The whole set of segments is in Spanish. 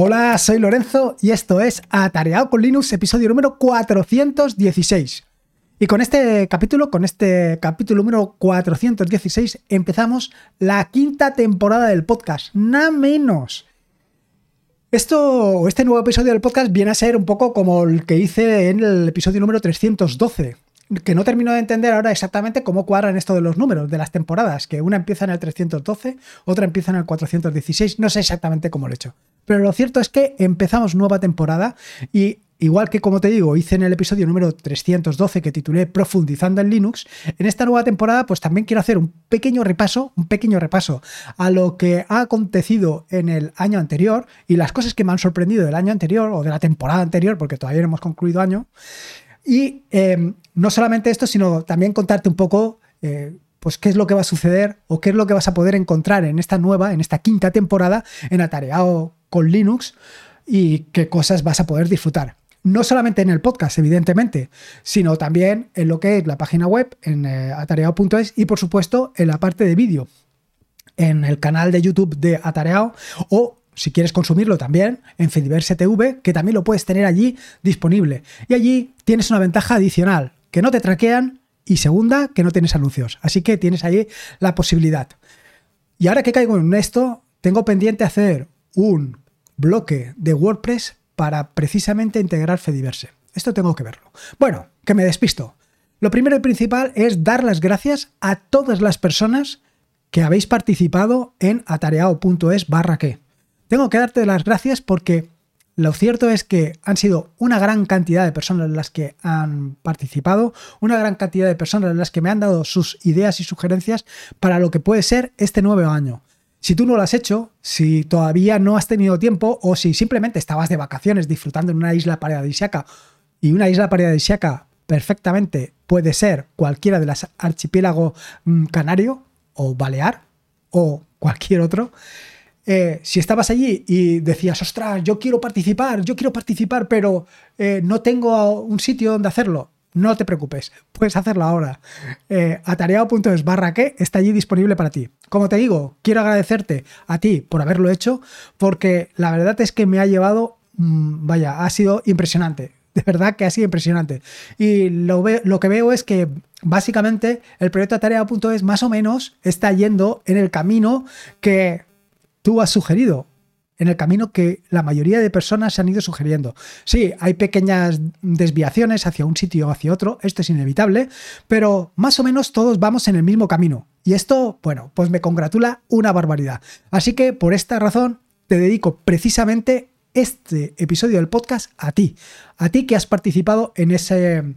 Hola, soy Lorenzo y esto es Atareado con Linux, episodio número 416. Y con este capítulo, con este capítulo número 416, empezamos la quinta temporada del podcast, nada menos. Esto, este nuevo episodio del podcast viene a ser un poco como el que hice en el episodio número 312 que no termino de entender ahora exactamente cómo cuadran esto de los números, de las temporadas, que una empieza en el 312, otra empieza en el 416, no sé exactamente cómo lo he hecho. Pero lo cierto es que empezamos nueva temporada y igual que como te digo, hice en el episodio número 312 que titulé Profundizando en Linux, en esta nueva temporada pues también quiero hacer un pequeño repaso, un pequeño repaso a lo que ha acontecido en el año anterior y las cosas que me han sorprendido del año anterior o de la temporada anterior, porque todavía no hemos concluido año. Y em, no solamente esto, sino también contarte un poco eh, pues qué es lo que va a suceder o qué es lo que vas a poder encontrar en esta nueva, en esta quinta temporada en Atareado con Linux y qué cosas vas a poder disfrutar. No solamente en el podcast, evidentemente, sino también en lo que es la página web, en eh, atareado.es y por supuesto en la parte de vídeo, en el canal de YouTube de Atareado o si quieres consumirlo también, en Fediverse TV, que también lo puedes tener allí disponible. Y allí tienes una ventaja adicional, que no te traquean y segunda, que no tienes anuncios. Así que tienes allí la posibilidad. Y ahora que caigo en esto, tengo pendiente hacer un bloque de WordPress para precisamente integrar Fediverse. Esto tengo que verlo. Bueno, que me despisto. Lo primero y principal es dar las gracias a todas las personas que habéis participado en atareado.es barra que. Tengo que darte las gracias porque lo cierto es que han sido una gran cantidad de personas las que han participado, una gran cantidad de personas las que me han dado sus ideas y sugerencias para lo que puede ser este nuevo año. Si tú no lo has hecho, si todavía no has tenido tiempo o si simplemente estabas de vacaciones disfrutando en una isla paradisíaca y una isla paradisíaca perfectamente puede ser cualquiera de las archipiélago mm, canario o balear o cualquier otro, eh, si estabas allí y decías, ostras, yo quiero participar, yo quiero participar, pero eh, no tengo un sitio donde hacerlo, no te preocupes, puedes hacerlo ahora. Eh, atareado.es barra que está allí disponible para ti. Como te digo, quiero agradecerte a ti por haberlo hecho, porque la verdad es que me ha llevado, mm, vaya, ha sido impresionante. De verdad que ha sido impresionante. Y lo, que veo es que básicamente el proyecto atareado.es más o menos está yendo en el camino que tú has sugerido, en el camino que la mayoría de personas se han ido sugiriendo. Sí, hay pequeñas desviaciones hacia un sitio o hacia otro, esto es inevitable, pero más o menos todos vamos en el mismo camino. Y esto, bueno, pues me congratula una barbaridad. Así que por esta razón te dedico precisamente este episodio del podcast a ti, a ti que has participado en ese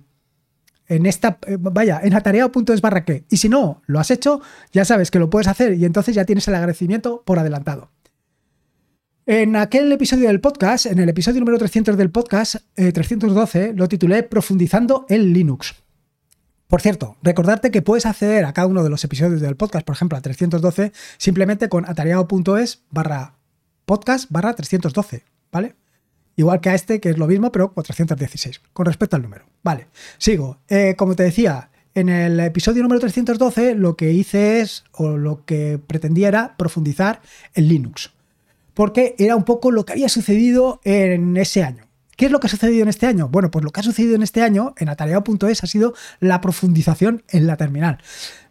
en esta, eh, vaya, en atareado.es barra que. Y si no lo has hecho, ya sabes que lo puedes hacer y entonces ya tienes el agradecimiento por adelantado. En aquel episodio del podcast, en el episodio número 300 del podcast, 312, eh, lo titulé Profundizando en Linux. Por cierto, recordarte que puedes acceder a cada uno de los episodios del podcast, por ejemplo, a 312, simplemente con atareado.es barra podcast barra 312, ¿vale? Igual que a este, que es lo mismo, pero 416, con respecto al número. Vale, sigo. Eh, como te decía, en el episodio número 312 lo que hice es, o lo que pretendía era profundizar en Linux. Porque era un poco lo que había sucedido en ese año. ¿Qué es lo que ha sucedido en este año? Bueno, pues lo que ha sucedido en este año en atareado.es ha sido la profundización en la terminal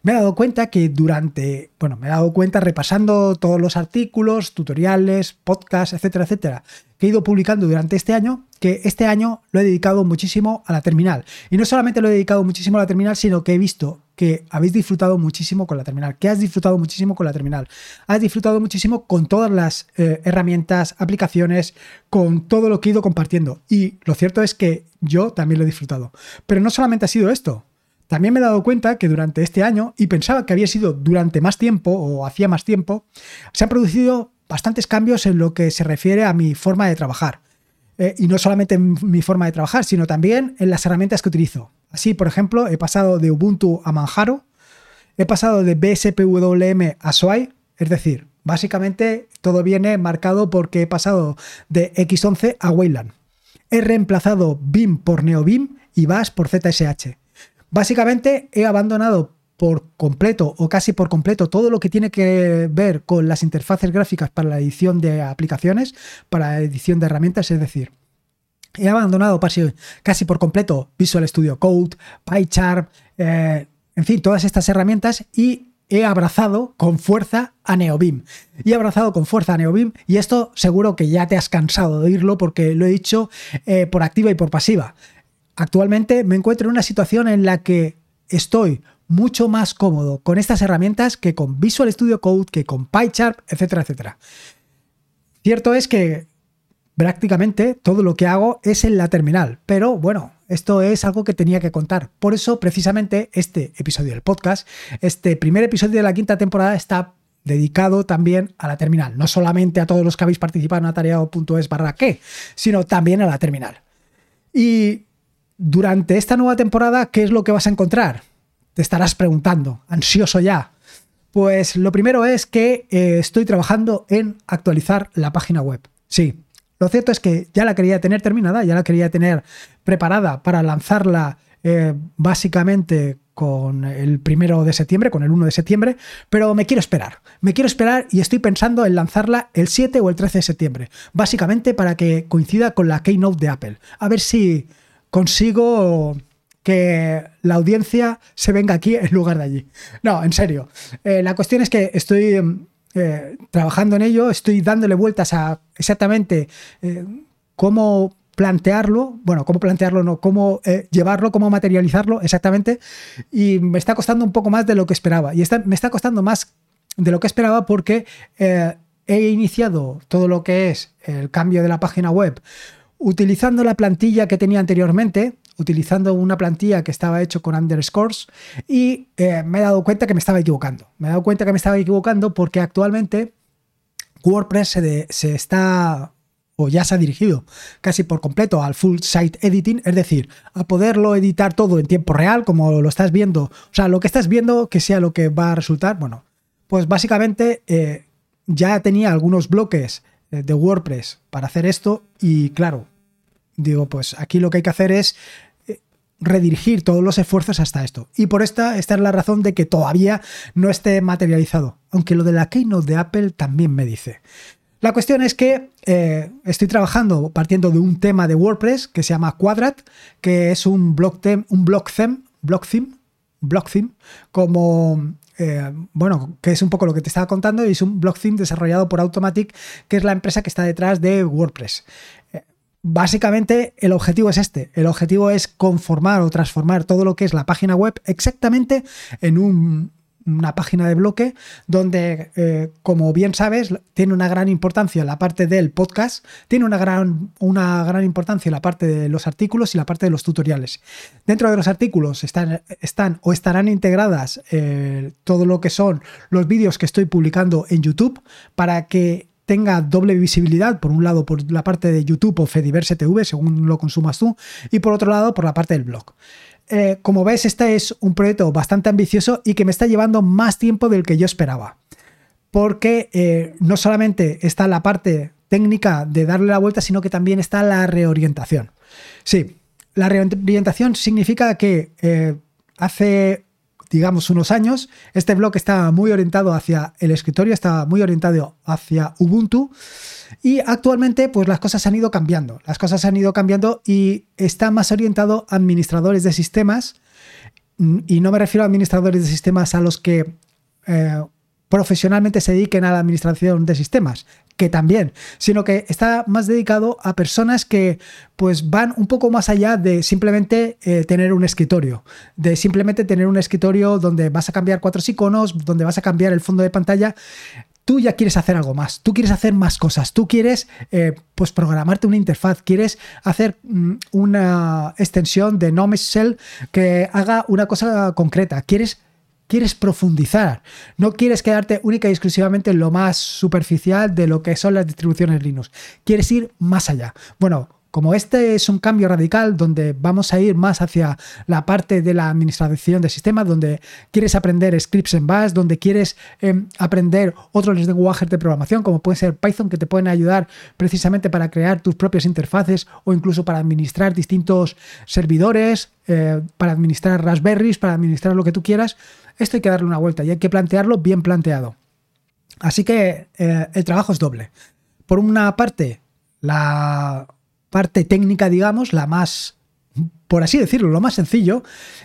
me he dado cuenta que durante, bueno, me he dado cuenta repasando todos los artículos, tutoriales, podcasts, etcétera, etcétera, que he ido publicando durante este año, que este año lo he dedicado muchísimo a la terminal. Y no solamente lo he dedicado muchísimo a la terminal, sino que he visto que habéis disfrutado muchísimo con la terminal, que has disfrutado muchísimo con la terminal, has disfrutado muchísimo con todas las eh, herramientas, aplicaciones, con todo lo que he ido compartiendo. Y lo cierto es que yo también lo he disfrutado. Pero no solamente ha sido esto, también me he dado cuenta que durante este año, y pensaba que había sido durante más tiempo o hacía más tiempo, se han producido bastantes cambios en lo que se refiere a mi forma de trabajar. Eh, y no solamente en mi forma de trabajar, sino también en las herramientas que utilizo. Así, por ejemplo, he pasado de Ubuntu a Manjaro, he pasado de BSPWM a SWI, es decir, básicamente todo viene marcado porque he pasado de X11 a Wayland. He reemplazado BIM por NeoBIM y BAS por ZSH. Básicamente he abandonado por completo o casi por completo todo lo que tiene que ver con las interfaces gráficas para la edición de aplicaciones, para la edición de herramientas, es decir, he abandonado casi, por completo Visual Studio Code, PyCharm, eh, en fin, todas estas herramientas y he abrazado con fuerza a Neobim. Y he abrazado con fuerza a Neobim y esto seguro que ya te has cansado de oírlo porque lo he dicho eh, por activa y por pasiva. Actualmente me encuentro en una situación en la que estoy mucho más cómodo con estas herramientas que con Visual Studio Code, que con PyCharm, etcétera, etcétera. Cierto es que prácticamente todo lo que hago es en la terminal, pero bueno, esto es algo que tenía que contar. Por eso, precisamente, este episodio del podcast, este primer episodio de la quinta temporada está dedicado también a la terminal, no solamente a todos los que habéis participado en atareado.es barra qué, sino también a la terminal. Y durante esta nueva temporada, ¿qué es lo que vas a encontrar? Te estarás preguntando, ansioso ya. Pues lo primero es que eh, estoy trabajando en actualizar la página web. Sí, lo cierto es que ya la quería tener terminada, ya la quería tener preparada para lanzarla eh, básicamente con el primero de septiembre, con el 1 de septiembre, pero me quiero esperar. Me quiero esperar y estoy pensando en lanzarla el 7 o el 13 de septiembre, básicamente para que coincida con la Keynote de Apple. A ver si consigo que la audiencia se venga aquí en lugar de allí. No, en serio. Eh, la cuestión es que estoy eh, trabajando en ello, estoy dándole vueltas a exactamente eh, cómo plantearlo, bueno, cómo plantearlo, no, cómo llevarlo, cómo materializarlo exactamente, y me está costando un poco más de lo que esperaba. Y me está costando más de lo que esperaba porque he iniciado todo lo que es el cambio de la página web utilizando la plantilla que tenía anteriormente, utilizando una plantilla que estaba hecho con underscores y eh, me he dado cuenta que me estaba equivocando. Me he dado cuenta que me estaba equivocando porque actualmente WordPress se, se está o ya se ha dirigido casi por completo al full site editing, es decir, a poderlo editar todo en tiempo real, como lo estás viendo, o sea, lo que estás viendo que sea lo que va a resultar, bueno, pues básicamente eh, ya tenía algunos bloques eh, de WordPress para hacer esto y claro, digo, pues aquí lo que hay que hacer es redirigir todos los esfuerzos hasta esto. Y por esta, esta es la razón de que todavía no esté materializado. Aunque lo de la Keynote de Apple también me dice. La cuestión es que eh, estoy trabajando partiendo de un tema de WordPress que se llama Quadrat, que es un block theme, un block theme, block theme, block theme, como eh, bueno, que es un poco lo que te estaba contando, y es un block theme desarrollado por Automatic, que es la empresa que está detrás de WordPress. Básicamente el objetivo es este, el objetivo es conformar o transformar todo lo que es la página web exactamente en un una página de bloque donde, eh, como bien sabes, tiene una gran importancia la parte del podcast, tiene una gran, una gran importancia la parte de los artículos y la parte de los tutoriales. Dentro de los artículos están, están o estarán integradas eh, todo lo que son los vídeos que estoy publicando en YouTube para que tenga doble visibilidad, por un lado por la parte de YouTube o Fediverse TV, según lo consumas tú, y por otro lado por la parte del blog. Eh, como ves, este es un proyecto bastante ambicioso y que me está llevando más tiempo del que yo esperaba. Porque eh, no solamente está la parte técnica de darle la vuelta, sino que también está la reorientación. Sí, la reorientación significa que eh, hace, digamos, unos años, este blog estaba muy orientado hacia el escritorio, estaba muy orientado hacia Ubuntu y actualmente, pues las cosas han ido cambiando. Las cosas han ido cambiando y está más orientado a administradores de sistemas. Y no me refiero a administradores de sistemas a los que eh, profesionalmente se dediquen a la administración de sistemas, que también, sino que está más dedicado a personas que pues van un poco más allá de simplemente eh, tener un escritorio, de simplemente tener un escritorio donde vas a cambiar cuatro iconos, donde vas a cambiar el fondo de pantalla. Tú ya quieres hacer algo más, tú quieres hacer más cosas, tú quieres eh, pues programarte una interfaz, quieres hacer mm, una extensión de Gnome Shell que haga una cosa concreta, quieres quieres profundizar, no quieres quedarte única y exclusivamente en lo más superficial de lo que son las distribuciones Linux, quieres ir más allá. Bueno, como este es un cambio radical donde vamos a ir más hacia la parte de la administración de sistemas, donde quieres aprender scripts en Bash, donde quieres em, aprender otros lenguajes de programación, como puede ser Python, que te pueden ayudar precisamente para crear tus propias interfaces o incluso para administrar distintos servidores, eh, para administrar Raspberries, para administrar lo que tú quieras. Esto hay que darle una vuelta y hay que plantearlo bien planteado. Así que eh, el trabajo es doble. Por una parte, la parte técnica, digamos, la más, por así decirlo, lo más sencillo,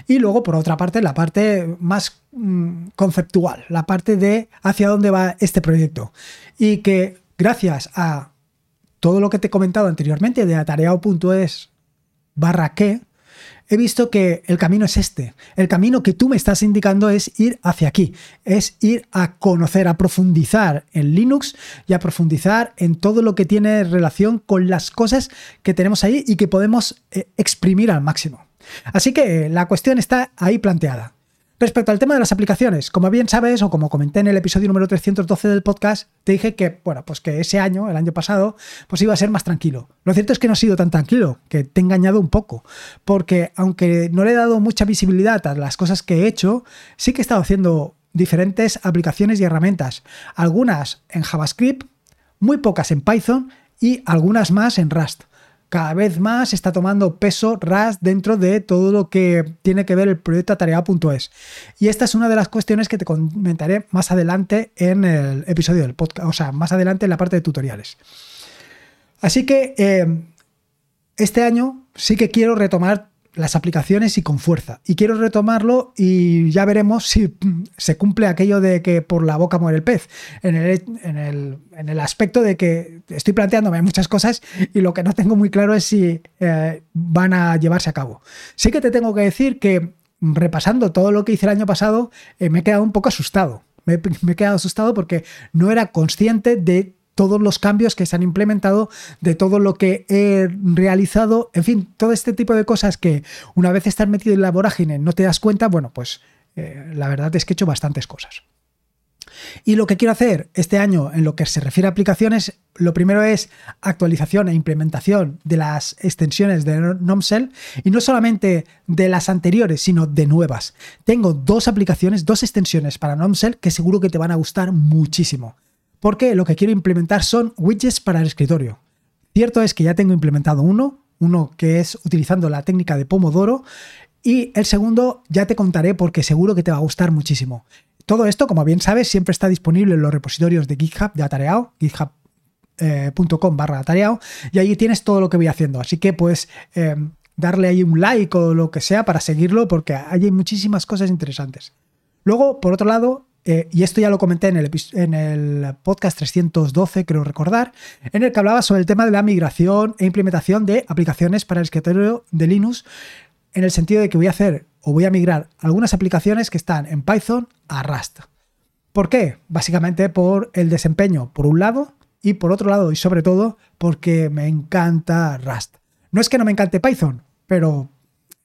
y luego, por otra parte, la parte más mm, conceptual, la parte de hacia dónde va este proyecto. Y que gracias a todo lo que te he comentado anteriormente de atareado.es barra que, he visto que el camino es este. El camino que tú me estás indicando es ir hacia aquí, es ir a conocer, a profundizar en Linux y a profundizar en todo lo que tiene relación con las cosas que tenemos ahí y que podemos eh, exprimir al máximo. Así que la cuestión está ahí planteada. Respecto al tema de las aplicaciones, como bien sabes, o como comenté en el episodio número 312 del podcast, te dije que, bueno, pues que ese año, el año pasado, pues iba a ser más tranquilo. Lo cierto es que no ha sido tan tranquilo, que te he engañado un poco, porque aunque no le he dado mucha visibilidad a las cosas que he hecho, sí que he estado haciendo diferentes aplicaciones y herramientas, algunas en JavaScript, muy pocas en Python y algunas más en Rust cada vez más está tomando peso RAS dentro de todo lo que tiene que ver el proyecto atareado.es. Y esta es una de las cuestiones que te comentaré más adelante en el episodio del podcast, o sea, más adelante en la parte de tutoriales. Así que eh, este año sí que quiero retomar las aplicaciones y con fuerza. Y quiero retomarlo y ya veremos si se cumple aquello de que por la boca muere el pez, en el, en el, aspecto de que estoy planteándome muchas cosas y lo que no tengo muy claro es si eh, van a llevarse a cabo. Sí que te tengo que decir que repasando todo lo que hice el año pasado, eh, me he quedado un poco asustado. Me, me he quedado asustado porque no era consciente de todos los cambios que se han implementado, de todo lo que he realizado, en fin, todo este tipo de cosas que una vez estás metido en la vorágine no te das cuenta, bueno, pues eh, la verdad es que he hecho bastantes cosas. Y lo que quiero hacer este año en lo que se refiere a aplicaciones, lo primero es actualización e implementación de las extensiones de NomSell y no solamente de las anteriores, sino de nuevas. Tengo dos aplicaciones, dos extensiones para NomSell que seguro que te van a gustar muchísimo porque lo que quiero implementar son widgets para el escritorio. Cierto es que ya tengo implementado uno, uno que es utilizando la técnica de Pomodoro, y el segundo ya te contaré porque seguro que te va a gustar muchísimo. Todo esto, como bien sabes, siempre está disponible en los repositorios de GitHub de Atareao, github.com barra Atareao, y ahí tienes todo lo que voy haciendo. Así que puedes darle ahí un like o lo que sea para seguirlo porque hay muchísimas cosas interesantes. Luego, por otro lado, eh, y esto ya lo comenté en el, podcast 312, creo recordar, en el que hablaba sobre el tema de la migración e implementación de aplicaciones para el escritorio de Linux, en el sentido de que voy a hacer o voy a migrar algunas aplicaciones que están en Python a Rust. ¿Por qué? Básicamente por el desempeño, por un lado, y por otro lado, y sobre todo, porque me encanta Rust. No es que no me encante Python, pero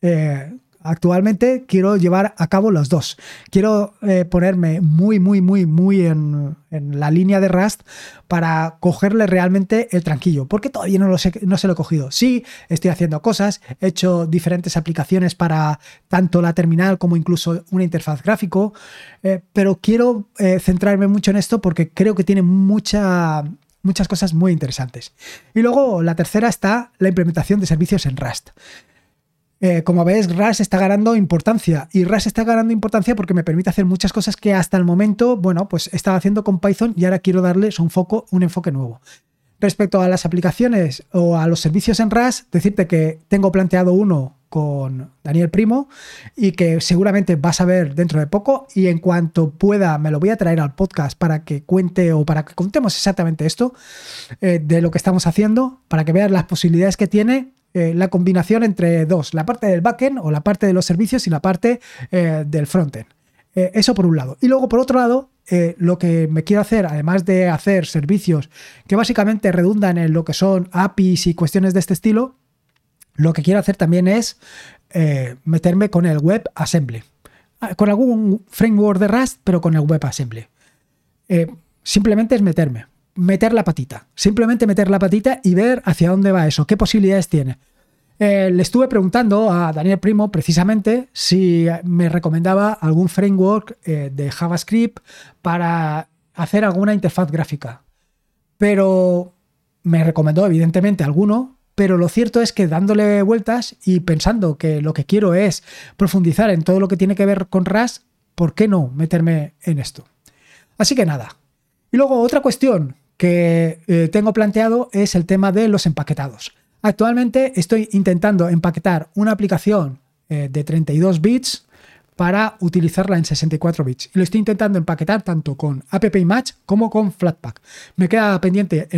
eh, actualmente quiero llevar a cabo los dos. Quiero eh, ponerme muy, muy, muy, muy en, la línea de Rust para cogerle realmente el tranquillo, porque todavía no, sé, no se lo he cogido. Sí, estoy haciendo cosas, he hecho diferentes aplicaciones para tanto la terminal como incluso una interfaz gráfico, eh, pero quiero eh, centrarme mucho en esto porque creo que tiene mucha muchas cosas muy interesantes. Y luego la tercera está la implementación de servicios en Rust. Eh, como ves, RAS está ganando importancia. Y RAS está ganando importancia porque me permite hacer muchas cosas que hasta el momento, bueno, pues estaba haciendo con Python y ahora quiero darles un, foco, un enfoque nuevo. Respecto a las aplicaciones o a los servicios en RAS, decirte que tengo planteado uno con Daniel Primo y que seguramente vas a ver dentro de poco y en cuanto pueda me lo voy a traer al podcast para que cuente o para que contemos exactamente esto eh, de lo que estamos haciendo, para que veas las posibilidades que tiene eh, la combinación entre dos, la parte del backend o la parte de los servicios y la parte eh, del frontend. Eh, eso por un lado. Y luego por otro lado, lo que me quiero hacer, además de hacer servicios que básicamente redundan en lo que son APIs y cuestiones de este estilo, lo que quiero hacer también es meterme con el WebAssembly. Ah, con algún framework de Rust, pero con el WebAssembly. simplemente es meterme meter la patita. Simplemente meter la patita y ver hacia dónde va eso, qué posibilidades tiene. Eh, le estuve preguntando a Daniel Primo precisamente si me recomendaba algún framework eh, de JavaScript para hacer alguna interfaz gráfica. Pero me recomendó evidentemente alguno, pero lo cierto es que dándole vueltas y pensando que lo que quiero es profundizar en todo lo que tiene que ver con RAS, ¿por qué no meterme en esto? Así que nada. Y luego otra cuestión que eh, tengo planteado es el tema de los empaquetados. Actualmente estoy intentando empaquetar una aplicación eh, de 32 bits para utilizarla en 64 bits. Y lo estoy intentando empaquetar tanto con AppImage como con Flatpak. Me queda pendiente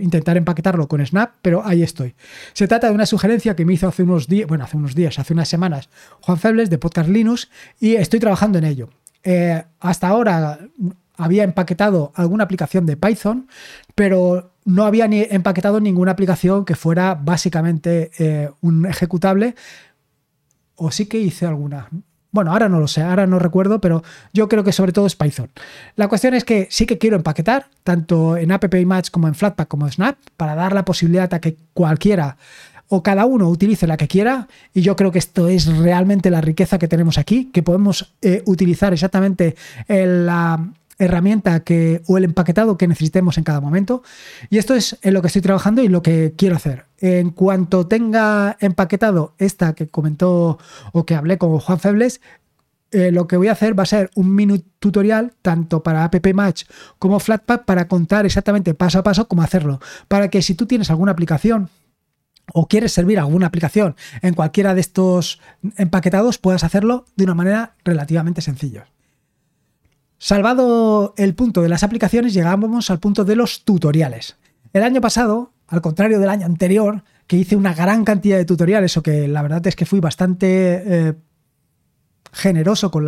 intentar empaquetarlo con Snap, pero ahí estoy. Se trata de una sugerencia que me hizo hace unos días, bueno, hace unos días, hace unas semanas, Juan Febles de Podcast Linux y estoy trabajando en ello. Eh, hasta ahora había empaquetado alguna aplicación de Python, pero no había ni empaquetado ninguna aplicación que fuera básicamente eh, un ejecutable. O sí que hice alguna. Bueno, ahora no lo sé, ahora no recuerdo, pero yo creo que sobre todo es Python. La cuestión es que sí que quiero empaquetar, tanto en AppImage como en Flatpak como en Snap, para dar la posibilidad a que cualquiera o cada uno utilice la que quiera. Y yo creo que esto es realmente la riqueza que tenemos aquí, que podemos eh, utilizar exactamente la herramienta que, o el empaquetado que necesitemos en cada momento. Y esto es en lo que estoy trabajando y lo que quiero hacer. En cuanto tenga empaquetado esta que comentó o que hablé con Juan Febles, eh, lo que voy a hacer va a ser un mini tutorial tanto para App Match como Flatpak para contar exactamente paso a paso cómo hacerlo. Para que si tú tienes alguna aplicación o quieres servir alguna aplicación en cualquiera de estos empaquetados, puedas hacerlo de una manera relativamente sencilla. Salvado el punto de las aplicaciones, llegamos al punto de los tutoriales. El año pasado, al contrario del año anterior, que hice una gran cantidad de tutoriales, o que la verdad es que fui bastante eh, generoso con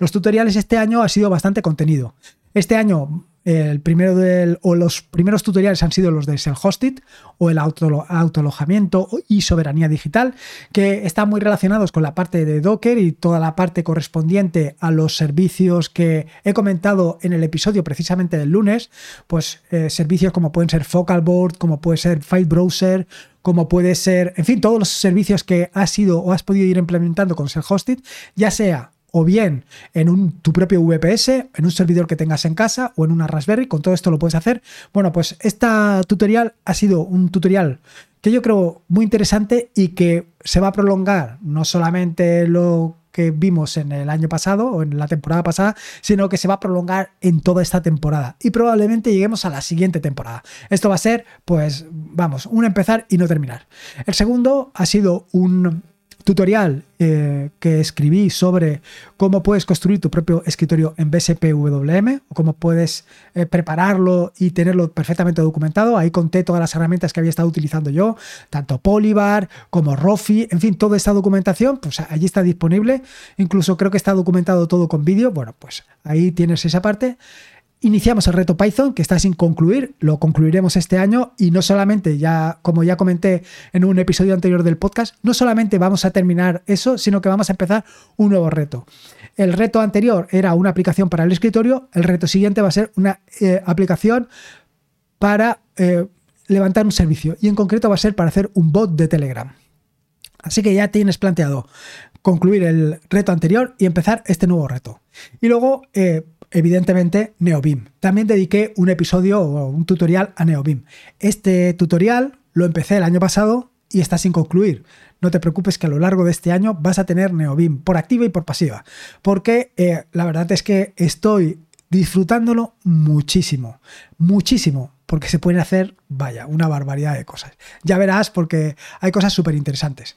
los tutoriales, este año ha sido bastante contenido. Este año el primero o los primeros tutoriales han sido los de self-hosted o el auto, autoalojamiento y soberanía digital, que están muy relacionados con la parte de Docker y toda la parte correspondiente a los servicios que he comentado en el episodio precisamente del lunes, pues eh, servicios como pueden ser Focalboard, como puede ser File Browser, como puede ser, en fin, todos los servicios que has ido o has podido ir implementando con self-hosted, ya sea o bien en tu propio VPS, en un servidor que tengas en casa o en una Raspberry, con todo esto lo puedes hacer. Bueno, pues esta tutorial ha sido un tutorial que yo creo muy interesante y que se va a prolongar no solamente lo que vimos en el año pasado o en la temporada pasada, sino que se va a prolongar en toda esta temporada y probablemente lleguemos a la siguiente temporada. Esto va a ser, pues, vamos, un empezar y no terminar. El segundo ha sido un tutorial eh, que escribí sobre cómo puedes construir tu propio escritorio en BSPWM o cómo puedes eh, prepararlo y tenerlo perfectamente documentado. Ahí conté todas las herramientas que había estado utilizando yo, tanto Polybar como Rofi, en fin, toda esta documentación, pues allí está disponible. Incluso creo que está documentado todo con vídeo. Bueno, pues ahí tienes esa parte. Iniciamos el reto Python, que está sin concluir, lo concluiremos este año y no solamente, ya como ya comenté en un episodio anterior del podcast, no solamente vamos a terminar eso, sino que vamos a empezar un nuevo reto. El reto anterior era una aplicación para el escritorio, el reto siguiente va a ser una eh, aplicación para eh, levantar un servicio y en concreto va a ser para hacer un bot de Telegram. Así que ya tienes planteado concluir el reto anterior y empezar este nuevo reto. Y luego... Eh, evidentemente NeoBeam. También dediqué un episodio o un tutorial a NeoBeam. Este tutorial lo empecé el año pasado y está sin concluir. No te preocupes que a lo largo de este año vas a tener NeoBeam por activa y por pasiva. Porque eh, la verdad es que estoy disfrutándolo muchísimo. Muchísimo. Porque se pueden hacer, vaya, una barbaridad de cosas. Ya verás porque hay cosas súper interesantes.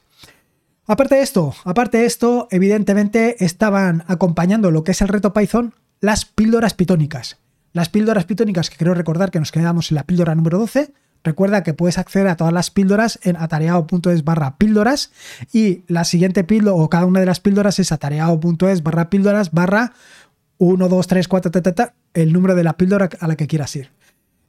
Aparte de esto, aparte de esto, evidentemente estaban acompañando lo que es el reto Python las píldoras pitónicas. Las píldoras pitónicas que quiero recordar que nos quedamos en la píldora número 12. Recuerda que puedes acceder a todas las píldoras en atareado.es barra píldoras y la siguiente píldora o cada una de las píldoras es atareado.es barra píldoras barra 1, 2, 3, 4, el número de la píldora a la que quieras ir.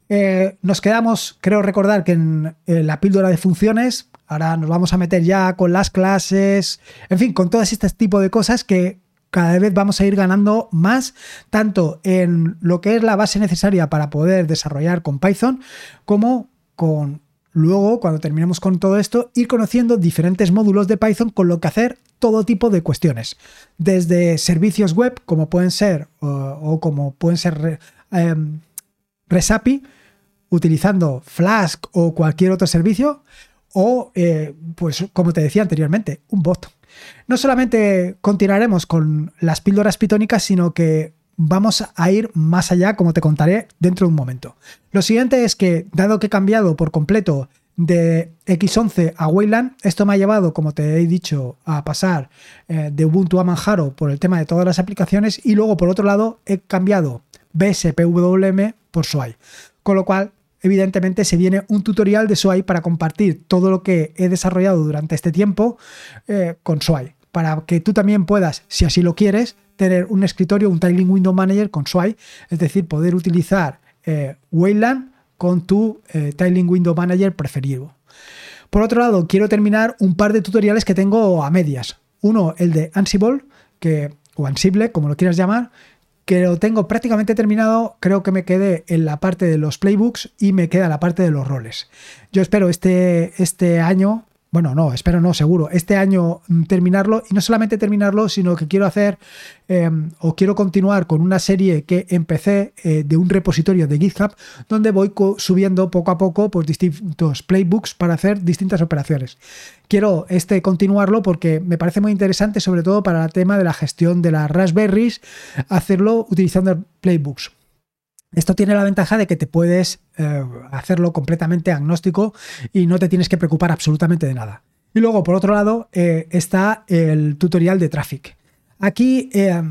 Eh, nos quedamos, creo recordar que en, la píldora de funciones, ahora nos vamos a meter ya con las clases, en fin, con todo este tipo de cosas que cada vez vamos a ir ganando más, tanto en lo que es la base necesaria para poder desarrollar con Python, como con luego, cuando terminemos con todo esto, ir conociendo diferentes módulos de Python con lo que hacer todo tipo de cuestiones. Desde servicios web, como pueden ser, o, como pueden ser em, Resapi, utilizando Flask o cualquier otro servicio, o, eh, pues como te decía anteriormente, un bot. No solamente continuaremos con las píldoras pitónicas, sino que vamos a ir más allá, como te contaré dentro de un momento. Lo siguiente es que, dado que he cambiado por completo de X11 a Wayland, esto me ha llevado, como te he dicho, a pasar eh, de Ubuntu a Manjaro por el tema de todas las aplicaciones y luego, por otro lado, he cambiado BSPWM por SWAI. Con lo cual, evidentemente se viene un tutorial de SWAI para compartir todo lo que he desarrollado durante este tiempo eh, con SWAI, para que tú también puedas, si así lo quieres, tener un escritorio, un Tiling Window Manager con SWAI, es decir, poder utilizar eh, Wayland con tu eh, Tiling Window Manager preferido. Por otro lado, quiero terminar un par de tutoriales que tengo a medias. Uno, el de Ansible, que, o Ansible, como lo quieras llamar, que lo tengo prácticamente terminado, creo que me quedé en la parte de los playbooks y me queda la parte de los roles. Yo espero este, este año bueno, no, espero no, seguro, este año mm, terminarlo y no solamente terminarlo, sino que quiero hacer em, o quiero continuar con una serie que empecé eh, de un repositorio de GitHub donde voy subiendo poco a poco pues, distintos playbooks para hacer distintas operaciones. Quiero este continuarlo porque me parece muy interesante, sobre todo para el tema de la gestión de las Raspberries, hacerlo utilizando playbooks. Esto tiene la ventaja de que te puedes eh, hacerlo completamente agnóstico y no te tienes que preocupar absolutamente de nada. Y luego, por otro lado, eh, está el tutorial de Traffic. Aquí, eh,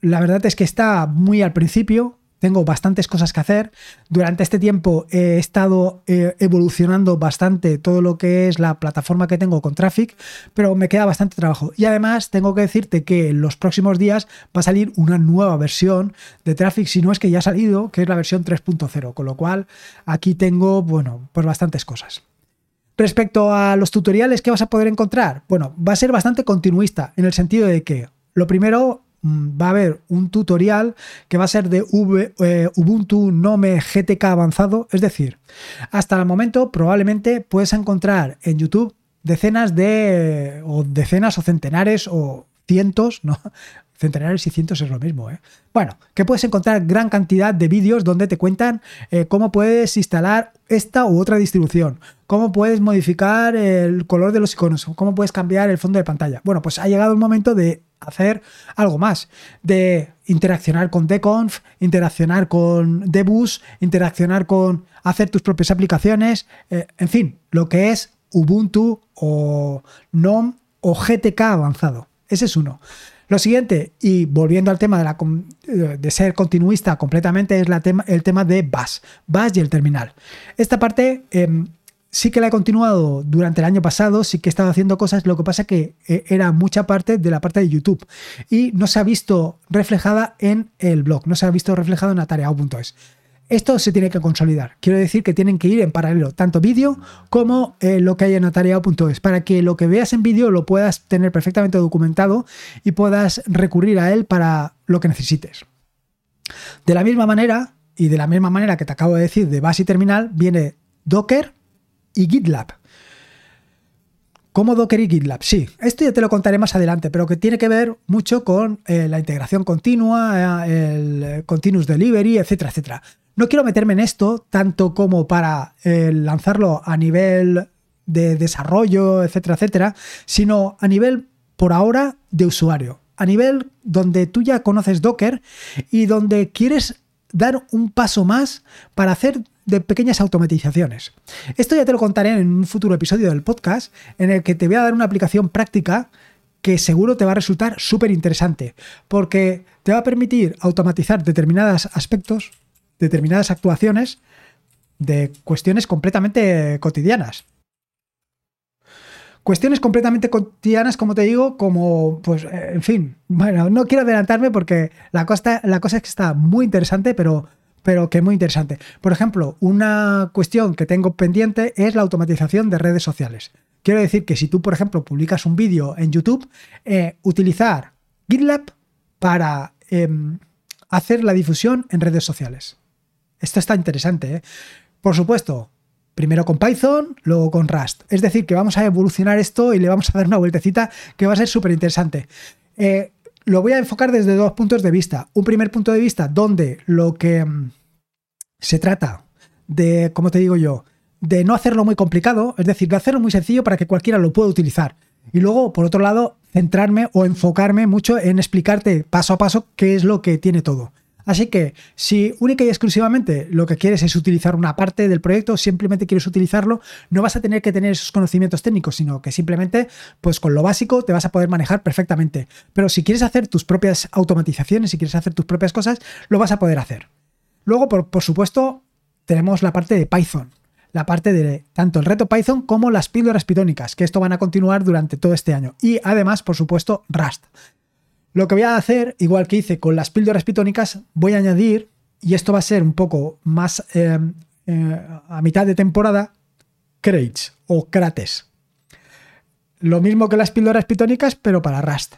la verdad es que está muy al principio, tengo bastantes cosas que hacer. Durante este tiempo he estado eh, evolucionando bastante todo lo que es la plataforma que tengo con Traffic, pero me queda bastante trabajo. Y además tengo que decirte que en los próximos días va a salir una nueva versión de Traffic, si no es que ya ha salido, que es la versión 3.0, con lo cual aquí tengo, bueno, pues bastantes cosas. Respecto a los tutoriales que vas a poder encontrar, bueno, va a ser bastante continuista en el sentido de que lo primero va a haber un tutorial que va a ser de eh, Ubuntu Nome GTK avanzado. Es decir, hasta el momento probablemente puedes encontrar en YouTube decenas de, o decenas o centenares o cientos, ¿no? Centenares y cientos es lo mismo, ¿eh? Bueno, que puedes encontrar gran cantidad de vídeos donde te cuentan eh, cómo puedes instalar esta u otra distribución, cómo puedes modificar el color de los iconos, cómo puedes cambiar el fondo de pantalla. Bueno, pues ha llegado el momento de hacer algo más, de interaccionar con Deconf, interaccionar con Debus, interaccionar con hacer tus propias aplicaciones, eh, en fin, lo que es Ubuntu o NOM o GTK avanzado. Ese es uno. Lo siguiente, y volviendo al tema de, la, de ser continuista completamente, es tema, el tema de Bash, Bash y el terminal. Esta parte em, sí que la he continuado durante el año pasado, sí que he estado haciendo cosas, lo que pasa que eh, era mucha parte de la parte de YouTube y no se ha visto reflejada en el blog, no se ha visto reflejado en atareado.es. Esto se tiene que consolidar. Quiero decir que tienen que ir en paralelo, tanto vídeo como eh, lo que hay en atareado.es, para que lo que veas en vídeo lo puedas tener perfectamente documentado y puedas recurrir a él para lo que necesites. De la misma manera, y de la misma manera que te acabo de decir de base y terminal, viene Docker, y GitLab. ¿Cómo Docker y GitLab? Sí, esto ya te lo contaré más adelante, pero que tiene que ver mucho con eh, la integración continua, eh, el eh, continuous delivery, etcétera, etcétera. No quiero meterme en esto tanto como para lanzarlo a nivel de desarrollo, etcétera, etcétera, sino a nivel, por ahora, de usuario. A nivel donde tú ya conoces Docker y donde quieres dar un paso más para hacer de pequeñas automatizaciones. Esto ya te lo contaré en un futuro episodio del podcast en el que te voy a dar una aplicación práctica que seguro te va a resultar súper interesante porque te va a permitir automatizar determinados aspectos, determinadas actuaciones de cuestiones completamente cotidianas. Cuestiones completamente cotidianas, como te digo, como, pues, eh, en fin, bueno, no quiero adelantarme porque la, cosa es que está muy interesante, pero pero que muy interesante. Por ejemplo, una cuestión que tengo pendiente es la automatización de redes sociales. Quiero decir que si tú, por ejemplo, publicas un vídeo en YouTube, eh, utilizar GitLab para em, hacer la difusión en redes sociales. Esto está interesante. ¿eh? Por supuesto, primero con Python, luego con Rust. Es decir, que vamos a evolucionar esto y le vamos a dar una vueltecita que va a ser súper interesante. Eh, lo voy a enfocar desde dos puntos de vista. Un primer punto de vista donde lo que em, se trata de, como te digo yo, de no hacerlo muy complicado, es decir, de hacerlo muy sencillo para que cualquiera lo pueda utilizar. Y luego, por otro lado, centrarme o enfocarme mucho en explicarte paso a paso qué es lo que tiene todo. Así que si única y exclusivamente lo que quieres es utilizar una parte del proyecto, simplemente quieres utilizarlo, no vas a tener que tener esos conocimientos técnicos, sino que simplemente, pues con lo básico te vas a poder manejar perfectamente. Pero si quieres hacer tus propias automatizaciones, si quieres hacer tus propias cosas, lo vas a poder hacer. Luego, por, supuesto, tenemos la parte de Python la parte de tanto el reto Python como las píldoras pitónicas, que esto van a continuar durante todo este año. Y además, por supuesto, Rust. Lo que voy a hacer, igual que hice con las píldoras pitónicas, voy a añadir, y esto va a ser un poco más eh, eh, a mitad de temporada, crates o crates. Lo mismo que las píldoras pitónicas, pero para Rust.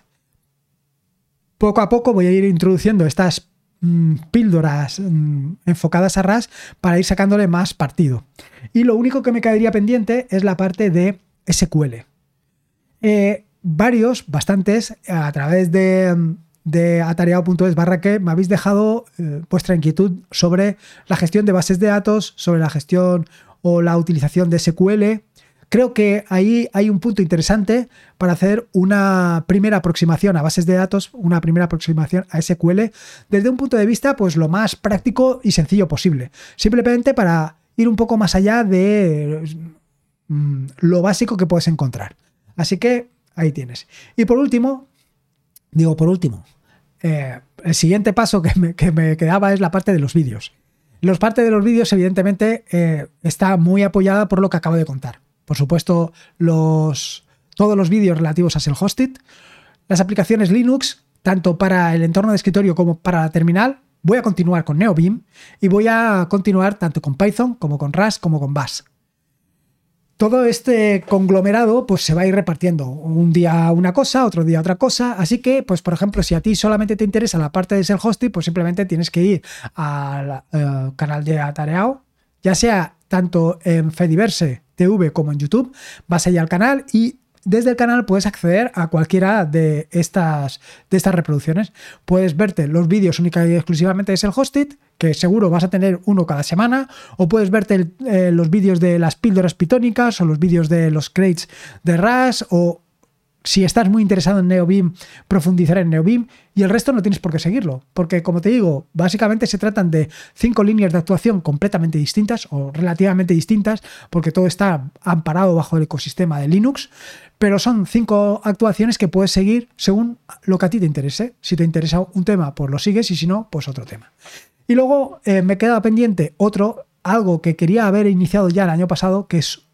Poco a poco voy a ir introduciendo estas Mm, píldoras mm, enfocadas a RAS para ir sacándole más partido. Y lo único que me quedaría pendiente es la parte de SQL. Eh, varios, bastantes, a través de, de atareado.es barra que me habéis dejado eh, vuestra inquietud sobre la gestión de bases de datos, sobre la gestión o la utilización de SQL Creo que ahí hay un punto interesante para hacer una primera aproximación a bases de datos, una primera aproximación a SQL, desde un punto de vista pues lo más práctico y sencillo posible. Simplemente para ir un poco más allá de mm, lo básico que puedes encontrar. Así que ahí tienes. Y por último, digo por último, eh, el siguiente paso que me, quedaba es la parte de los vídeos. La parte de los vídeos, evidentemente, eh, está muy apoyada por lo que acabo de contar. Por supuesto, los, todos los vídeos relativos a self-hosted, las aplicaciones Linux, tanto para el entorno de escritorio como para la terminal. Voy a continuar con NeoBeam y voy a continuar tanto con Python como con Rust como con Bash. Todo este conglomerado pues se va a ir repartiendo. Un día una cosa, otro día otra cosa, así que pues por ejemplo si a ti solamente te interesa la parte de self-hosted pues simplemente tienes que ir al eh, canal de Atareao, ya sea tanto en Fediverse TV como en YouTube, vas allá al canal y desde el canal puedes acceder a cualquiera de estas, de estas reproducciones. Puedes verte los vídeos única y exclusivamente de el hosted, que seguro vas a tener uno cada semana, o puedes verte eh, los vídeos de las píldoras pitónicas o los vídeos de los crates de RAS o si estás muy interesado en NeoBeam, profundizar en NeoBeam y el resto no tienes por qué seguirlo, porque como te digo, básicamente se tratan de cinco líneas de actuación completamente distintas o relativamente distintas, porque todo está amparado bajo el ecosistema de Linux, pero son cinco actuaciones que puedes seguir según lo que a ti te interese. Si te interesa un tema, pues lo sigues y si no, pues otro tema. Y luego eh, me queda pendiente otro, algo que quería haber iniciado ya el año pasado, que es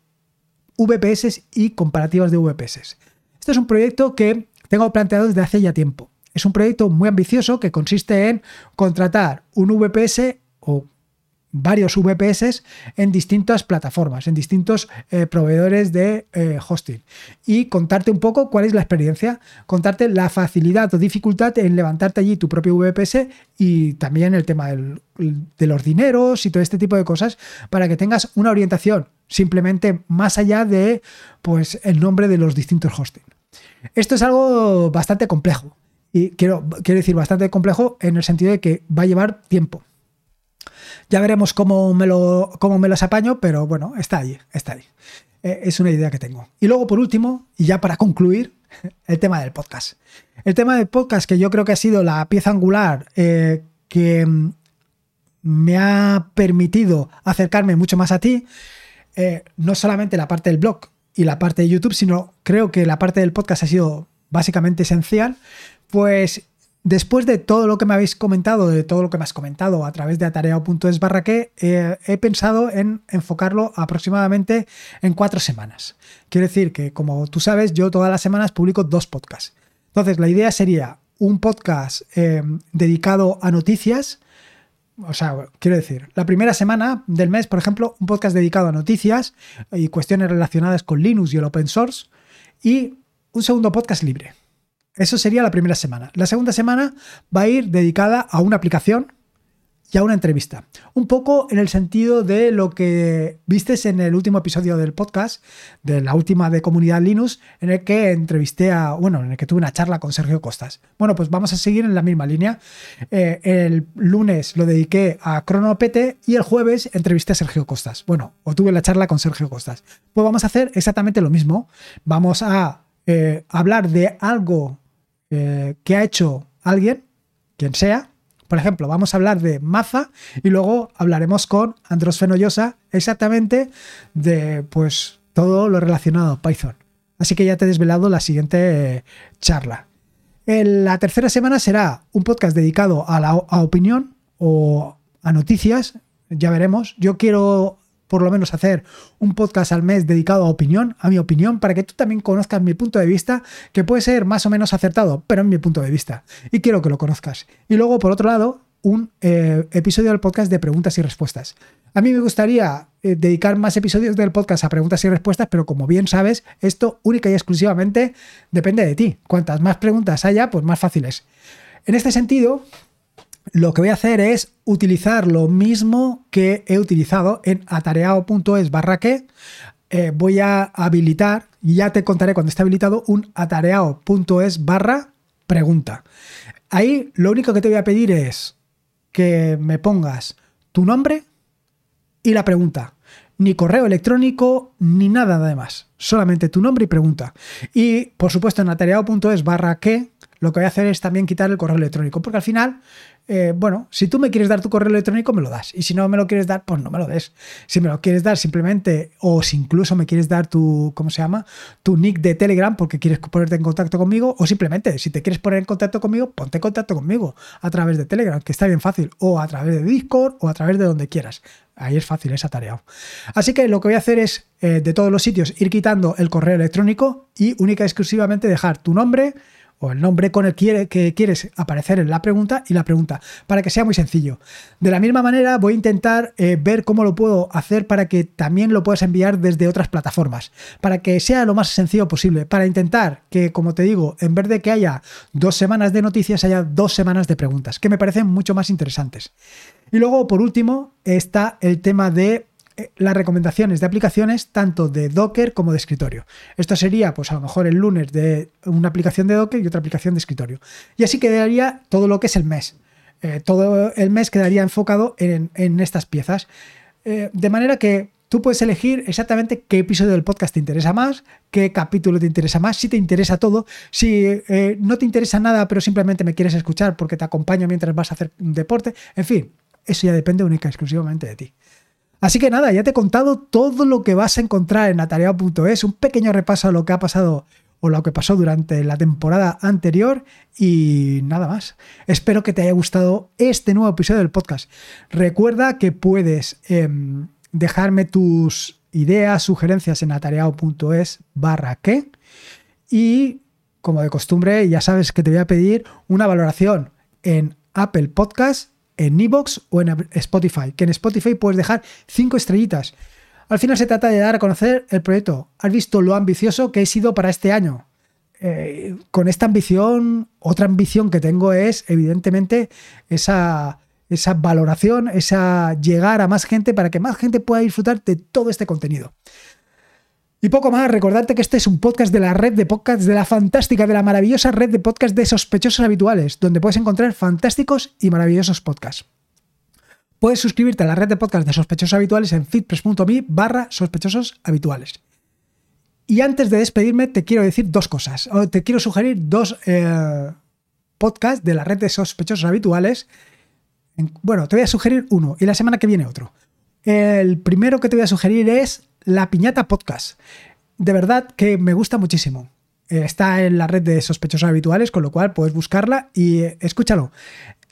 VPS y comparativas de VPS. Este es un proyecto que tengo planteado desde hace ya tiempo. Es un proyecto muy ambicioso que consiste en contratar un VPS o varios VPS en distintas plataformas, en distintos eh, proveedores de eh, hosting y contarte un poco cuál es la experiencia, contarte la facilidad o dificultad en levantarte allí tu propio VPS y también el tema de los dineros y todo este tipo de cosas para que tengas una orientación simplemente más allá de pues el nombre de los distintos hosting. Esto es algo bastante complejo y quiero, quiero decir bastante complejo en el sentido de que va a llevar tiempo. Ya veremos cómo me, lo, cómo me los apaño, pero bueno, está ahí, está ahí. Eh, es una idea que tengo. Y luego, por último, y ya para concluir, el tema del podcast. El tema del podcast, que yo creo que ha sido la pieza angular eh, que me ha permitido acercarme mucho más a ti, eh, no solamente la parte del blog y la parte de YouTube, sino creo que la parte del podcast ha sido básicamente esencial, pues después de todo lo que me habéis comentado, de todo lo que me has comentado a través de atareado.es barra que, eh, he pensado en enfocarlo aproximadamente en cuatro semanas. Quiero decir que, como tú sabes, yo todas las semanas publico dos podcasts. Entonces, la idea sería un podcast eh, dedicado a noticias, o sea, quiero decir, la primera semana del mes, por ejemplo, un podcast dedicado a noticias y cuestiones relacionadas con Linux y el open source y un segundo podcast libre. Eso sería la primera semana. La segunda semana va a ir dedicada a una aplicación y a una entrevista. Un poco en el sentido de lo que vistes en el último episodio del podcast, de la última de Comunidad Linux, en el que entrevisté a, bueno, en el que tuve una charla con Sergio Costas. Bueno, pues vamos a seguir en la misma línea. Eh, el lunes lo dediqué a Cronopete y el jueves entrevisté a Sergio Costas. Bueno, o tuve la charla con Sergio Costas. Pues vamos a hacer exactamente lo mismo. Vamos a eh, hablar de algo eh, que ha hecho alguien, quien sea, por ejemplo, vamos a hablar de Maza y luego hablaremos con Andros Fenollosa exactamente de pues todo lo relacionado a Python. Así que ya te he desvelado la siguiente eh, charla. En la tercera semana será un podcast dedicado a la opinión o a noticias. Ya veremos. Yo quiero por lo menos hacer un podcast al mes dedicado a opinión, a mi opinión, para que tú también conozcas mi punto de vista, que puede ser más o menos acertado, pero en mi punto de vista. Y quiero que lo conozcas. Y luego, por otro lado, un eh, episodio del podcast de preguntas y respuestas. A mí me gustaría eh, dedicar más episodios del podcast a preguntas y respuestas, pero como bien sabes, esto única y exclusivamente depende de ti. Cuantas más preguntas haya, pues más fáciles. En este sentido, lo que voy a hacer es utilizar lo mismo que he utilizado en atareado.es barra que. Eh, voy a habilitar, y ya te contaré cuando esté habilitado, un atareado.es barra pregunta. Ahí lo único que te voy a pedir es que me pongas tu nombre y la pregunta. Ni correo electrónico, ni nada de más. Solamente tu nombre y pregunta. Y por supuesto en atareado.es barra que lo que voy a hacer es también quitar el correo electrónico, porque al final eh, bueno, si tú me quieres dar tu correo electrónico, me lo das. Y si no me lo quieres dar, pues no me lo des. Si me lo quieres dar simplemente, o si incluso me quieres dar tu, ¿cómo se llama? Tu nick de Telegram porque quieres ponerte en contacto conmigo, o simplemente, si te quieres poner en contacto conmigo, ponte en contacto conmigo a través de Telegram, que está bien fácil, o a través de Discord, o a través de donde quieras. Ahí es fácil esa tarea. Así que lo que voy a hacer es, eh, de todos los sitios, ir quitando el correo electrónico y única y exclusivamente dejar tu nombre, o el nombre con el que quieres aparecer en la pregunta y la pregunta, para que sea muy sencillo. De la misma manera voy a intentar eh, ver cómo lo puedo hacer para que también lo puedas enviar desde otras plataformas, para que sea lo más sencillo posible, para intentar que, como te digo, en vez de que haya dos semanas de noticias, haya dos semanas de preguntas, que me parecen mucho más interesantes. Y luego, por último, está el tema de las recomendaciones de aplicaciones tanto de Docker como de escritorio. Esto sería, pues a lo mejor el lunes de una aplicación de Docker y otra aplicación de escritorio. Y así quedaría todo lo que es el mes. Eh, todo el mes quedaría enfocado en, estas piezas. Eh, de manera que tú puedes elegir exactamente qué episodio del podcast te interesa más, qué capítulo te interesa más, si te interesa todo, si no te interesa nada, pero simplemente me quieres escuchar porque te acompaño mientras vas a hacer un deporte. En fin, eso ya depende única y exclusivamente de ti. Así que nada, ya te he contado todo lo que vas a encontrar en atareado.es, un pequeño repaso a lo que ha pasado o lo que pasó durante la temporada anterior y nada más. Espero que te haya gustado este nuevo episodio del podcast. Recuerda que puedes em, dejarme tus ideas, sugerencias en atareado.es barra que y como de costumbre ya sabes que te voy a pedir una valoración en Apple Podcast en Evox o en Spotify, que en Spotify puedes dejar cinco estrellitas. Al final se trata de dar a conocer el proyecto. Has visto lo ambicioso que he sido para este año. Eh, con esta ambición, otra ambición que tengo es, evidentemente, esa, esa valoración, esa llegar a más gente para que más gente pueda disfrutar de todo este contenido. Y poco más, recordarte que este es un podcast de la red de podcasts, de la fantástica, de la maravillosa red de podcasts de sospechosos habituales, donde puedes encontrar fantásticos y maravillosos podcasts. Puedes suscribirte a la red de podcasts de sospechosos habituales en fitpress.me barra sospechosos habituales. Y antes de despedirme, te quiero decir dos cosas. te quiero sugerir dos eh, podcasts de la red de sospechosos habituales. bueno, te voy a sugerir uno y la semana que viene otro. El primero que te voy a sugerir es la Piñata Podcast. De verdad que me gusta muchísimo. Eh, está en la red de sospechosos habituales, con lo cual puedes buscarla y eh, escúchalo.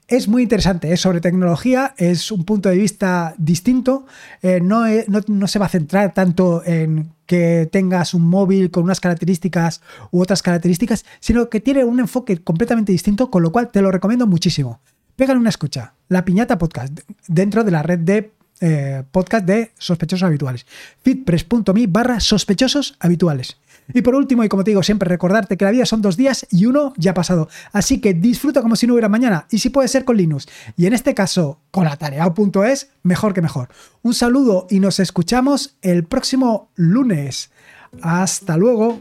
Es muy interesante, es sobre tecnología, es un punto de vista distinto, eh, no, no, se va a centrar tanto en que tengas un móvil con unas características u otras características, sino que tiene un enfoque completamente distinto, con lo cual te lo recomiendo muchísimo. Pégale una escucha, La Piñata Podcast, dentro de la red de eh, podcast de sospechosos habituales. fitpress.me barra sospechosos habituales. Y por último, y como te digo siempre, recordarte que la vida son dos días y uno ya ha pasado. Así que disfruta como si no hubiera mañana. Y si puede ser con Linux. Y en este caso, con atareado.es, mejor que mejor. Un saludo y nos escuchamos el próximo lunes. Hasta luego.